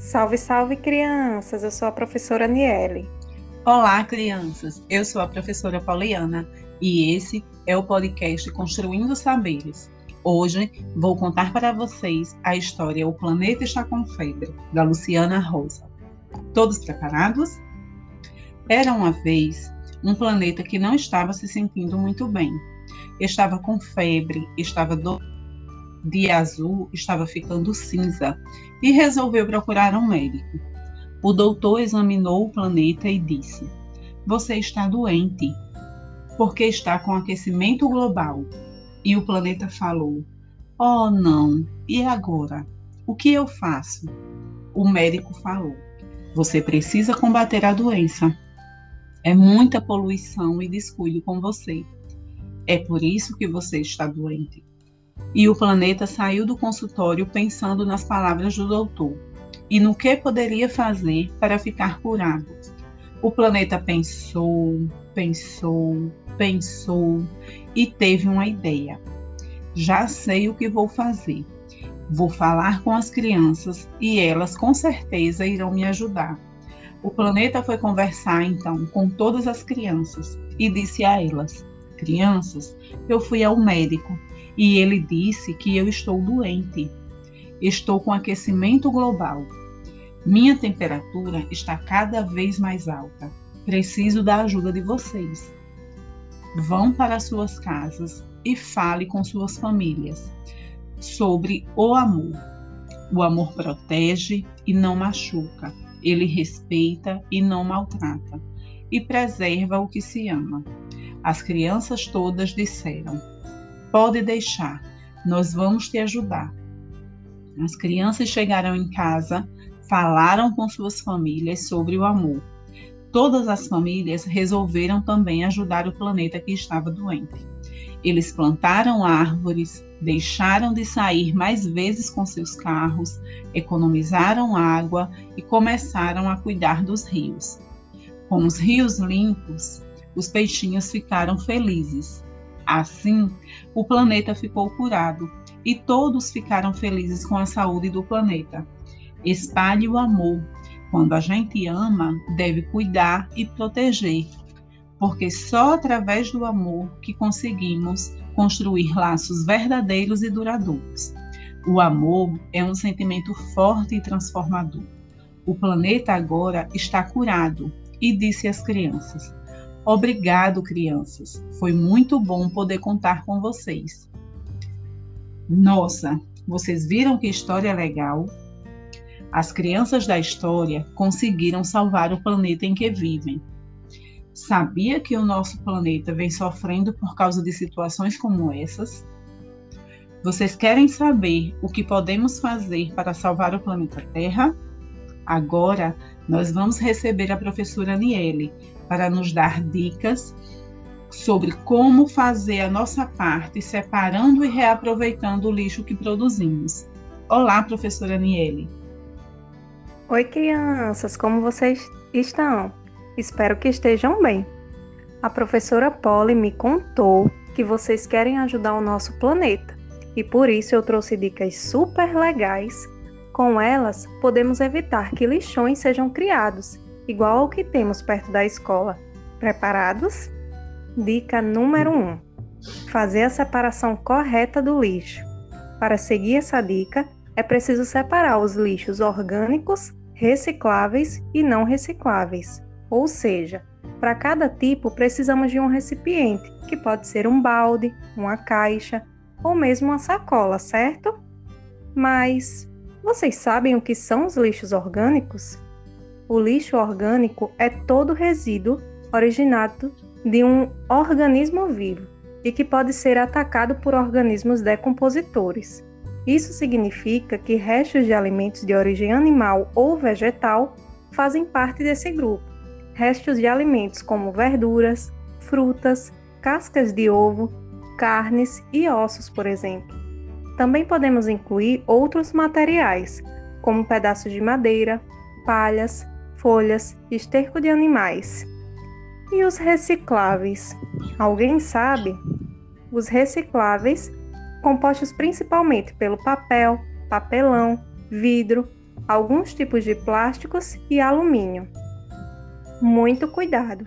Salve, salve, crianças! Eu sou a professora Niele. Olá, crianças! Eu sou a professora Pauliana e esse é o podcast Construindo Saberes. Hoje vou contar para vocês a história O Planeta Está com Febre, da Luciana Rosa. Todos preparados? Era uma vez um planeta que não estava se sentindo muito bem. Estava com febre, estava do... de azul, estava ficando cinza e resolveu procurar um médico. O doutor examinou o planeta e disse: Você está doente, porque está com aquecimento global. E o planeta falou: Oh, não, e agora? O que eu faço? O médico falou: Você precisa combater a doença. É muita poluição e descuido com você. É por isso que você está doente. E o planeta saiu do consultório pensando nas palavras do doutor e no que poderia fazer para ficar curado. O planeta pensou, pensou, pensou e teve uma ideia. Já sei o que vou fazer. Vou falar com as crianças e elas com certeza irão me ajudar. O planeta foi conversar então com todas as crianças e disse a elas: Crianças, eu fui ao médico e ele disse que eu estou doente. Estou com aquecimento global. Minha temperatura está cada vez mais alta. Preciso da ajuda de vocês. Vão para suas casas e fale com suas famílias sobre o amor. O amor protege e não machuca ele respeita e não maltrata, e preserva o que se ama. As crianças todas disseram: Pode deixar, nós vamos te ajudar. As crianças chegaram em casa, falaram com suas famílias sobre o amor. Todas as famílias resolveram também ajudar o planeta que estava doente. Eles plantaram árvores, deixaram de sair mais vezes com seus carros, economizaram água e começaram a cuidar dos rios. Com os rios limpos, os peixinhos ficaram felizes. Assim, o planeta ficou curado e todos ficaram felizes com a saúde do planeta. Espalhe o amor. Quando a gente ama, deve cuidar e proteger, porque só através do amor que conseguimos construir laços verdadeiros e duradouros. O amor é um sentimento forte e transformador. O planeta agora está curado e disse às crianças: Obrigado, crianças. Foi muito bom poder contar com vocês. Nossa, vocês viram que história legal? As crianças da história conseguiram salvar o planeta em que vivem sabia que o nosso planeta vem sofrendo por causa de situações como essas? Vocês querem saber o que podemos fazer para salvar o planeta Terra? Agora nós vamos receber a professora Aniele para nos dar dicas sobre como fazer a nossa parte separando e reaproveitando o lixo que produzimos. Olá, professora Aniele. Oi, crianças, como vocês estão? Espero que estejam bem. A professora Polly me contou que vocês querem ajudar o nosso planeta e por isso eu trouxe dicas super legais. Com elas, podemos evitar que lixões sejam criados, igual ao que temos perto da escola. Preparados? Dica número 1: um, fazer a separação correta do lixo. Para seguir essa dica, é preciso separar os lixos orgânicos, recicláveis e não recicláveis. Ou seja, para cada tipo precisamos de um recipiente, que pode ser um balde, uma caixa ou mesmo uma sacola, certo? Mas vocês sabem o que são os lixos orgânicos? O lixo orgânico é todo resíduo originado de um organismo vivo e que pode ser atacado por organismos decompositores. Isso significa que restos de alimentos de origem animal ou vegetal fazem parte desse grupo restos de alimentos como verduras, frutas, cascas de ovo, carnes e ossos, por exemplo. Também podemos incluir outros materiais, como pedaços de madeira, palhas, folhas, esterco de animais. E os recicláveis? Alguém sabe? Os recicláveis, compostos principalmente pelo papel, papelão, vidro, alguns tipos de plásticos e alumínio. Muito cuidado!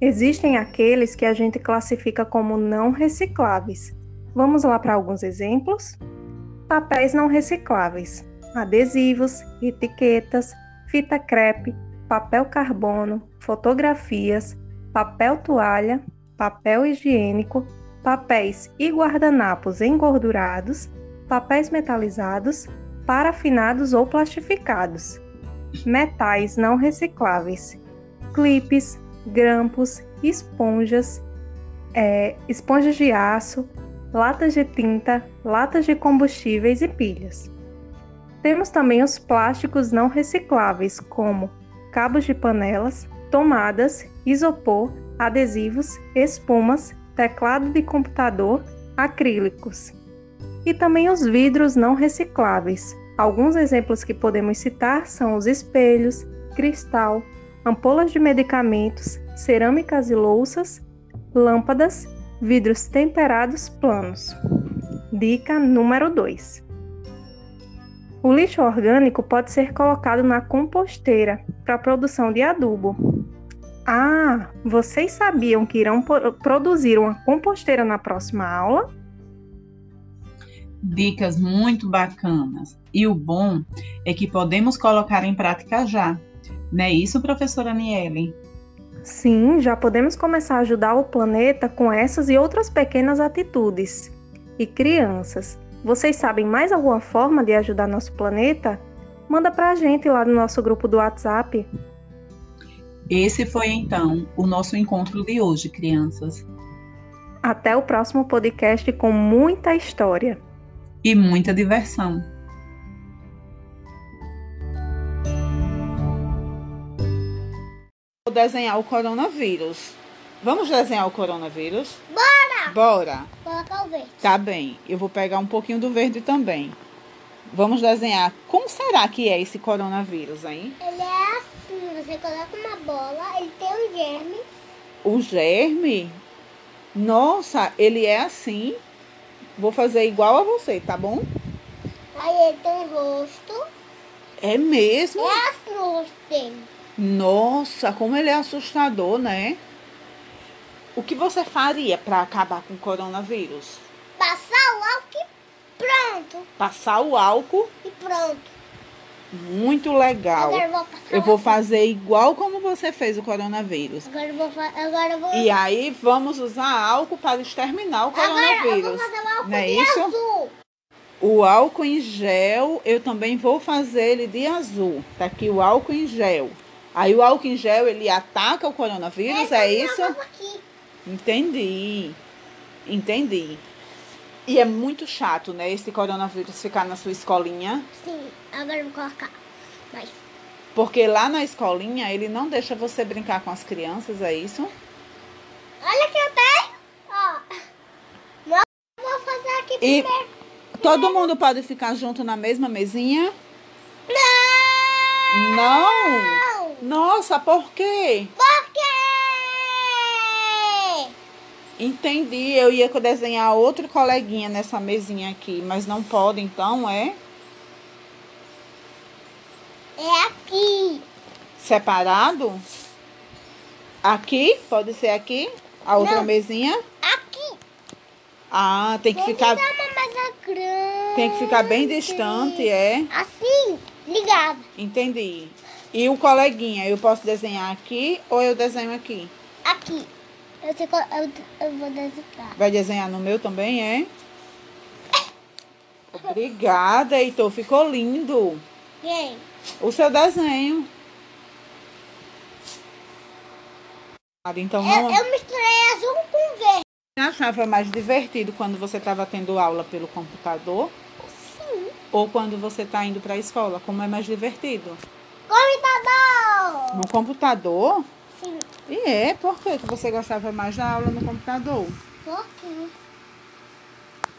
Existem aqueles que a gente classifica como não recicláveis. Vamos lá para alguns exemplos? Papéis não recicláveis: adesivos, etiquetas, fita crepe, papel carbono, fotografias, papel toalha, papel higiênico, papéis e guardanapos engordurados, papéis metalizados, parafinados ou plastificados, metais não recicláveis, clipes, grampos, esponjas, é, esponjas de aço, latas de tinta, latas de combustíveis e pilhas. Temos também os plásticos não recicláveis, como cabos de panelas, tomadas, isopor, adesivos, espumas, teclado de computador, acrílicos. E também os vidros não recicláveis. Alguns exemplos que podemos citar são os espelhos, cristal, ampolas de medicamentos, cerâmicas e louças, lâmpadas, vidros temperados planos. Dica número 2. O lixo orgânico pode ser colocado na composteira para a produção de adubo. Ah, vocês sabiam que irão produzir uma composteira na próxima aula? Dicas muito bacanas. E o bom é que podemos colocar em prática já. Não é isso, professora Aniele? Sim, já podemos começar a ajudar o planeta com essas e outras pequenas atitudes. E crianças, vocês sabem mais alguma forma de ajudar nosso planeta? Manda pra gente lá no nosso grupo do WhatsApp. Esse foi então o nosso encontro de hoje, crianças. Até o próximo podcast com muita história e muita diversão. Vou desenhar o coronavírus. Vamos desenhar o coronavírus? Bora! Bora! Colocar o verde. Tá bem, eu vou pegar um pouquinho do verde também. Vamos desenhar. Como será que é esse coronavírus, hein? Ele é assim, você coloca uma bola, ele tem um germe. O germe? Nossa, ele é assim. Vou fazer igual a você, tá bom? Aí ele tem um rosto. É mesmo? É assim o rosto dele. Nossa, como ele é assustador, né? O que você faria para acabar com o coronavírus? Passar o álcool e pronto. Passar o álcool e pronto. Muito legal. Agora eu vou Eu vou fazer igual como você fez o coronavírus. Agora eu vou, agora eu vou... E aí vamos usar álcool para exterminar o coronavírus. Agora eu vou fazer o álcool Não é de isso? azul. O álcool em gel, eu também vou fazer ele de azul. Tá aqui o álcool em gel. Aí o álcool em gel, ele ataca o coronavírus, é isso? Aqui. Entendi. Entendi. E é muito chato, né, esse coronavírus ficar na sua escolinha. Sim, agora eu vou colocar. Mas... Porque lá na escolinha ele não deixa você brincar com as crianças, é isso? Olha que eu tenho. Ó. Não, vou fazer aqui E primeiro. todo mundo pode ficar junto na mesma mesinha? Não! Não! Nossa, por quê? Por quê? Entendi. Eu ia desenhar outro coleguinha nessa mesinha aqui, mas não pode, então, é? É aqui. Separado? Aqui? Pode ser aqui? A outra Não. mesinha? Aqui. Ah, tem que Tem ficar tem que ficar bem distante, é? Assim, ligado. Entendi. E o coleguinha, eu posso desenhar aqui ou eu desenho aqui? Aqui. Eu, sei qual- eu, eu vou desenhar. Vai desenhar no meu também, é? Obrigada, Heitor. Ficou lindo. Quem? O seu desenho. Então não. Eu, eu misturei azul com verde. Você achava mais divertido quando você estava tendo aula pelo computador Sim. ou quando você está indo para a escola? Como é mais divertido? Computador. No computador? E é, por que você gostava mais da aula no computador? Por quê?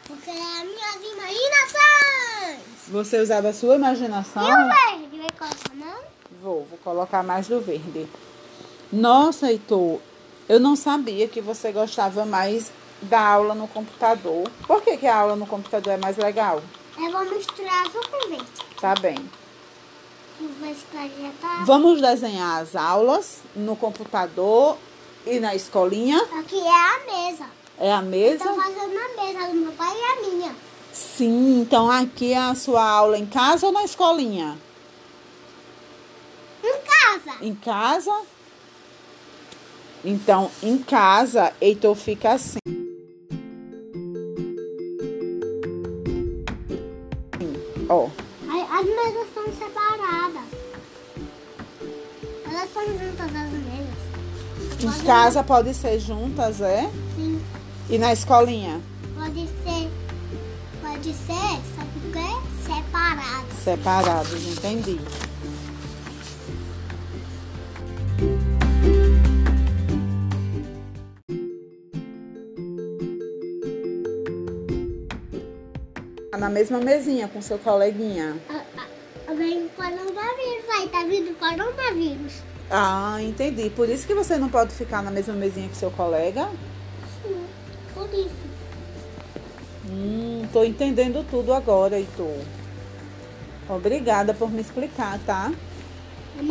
Porque é as minhas imaginações. Você usava a sua imaginação? E o verde? Vai colocar não? Vou, vou colocar mais do verde. Nossa, Heitor, eu não sabia que você gostava mais da aula no computador. Por que, que a aula no computador é mais legal? Eu vou misturar azul com verde. Tá bem. Vamos desenhar as aulas no computador e na escolinha? Aqui é a mesa. É a mesa? Estou fazendo a mesa do meu pai e a minha. Sim, então aqui é a sua aula em casa ou na escolinha? Em casa. Em casa? Então, em casa, Heitor fica assim. Ó. As mesas Juntas as. Em casa pode ser juntas, é? Sim. E na escolinha? Pode ser. Pode ser, sabe o quê? Separadas. Separadas, entendi. Na mesma mesinha com seu coleguinha. Vem coronavírus aí, tá vindo coronavírus. Ah, entendi. Por isso que você não pode ficar na mesma mesinha que seu colega? Sim, por isso. Hum, tô entendendo tudo agora, Heitor. Obrigada por me explicar, tá? É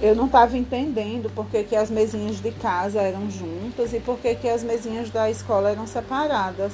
Eu não estava entendendo por que, que as mesinhas de casa eram juntas e por que, que as mesinhas da escola eram separadas.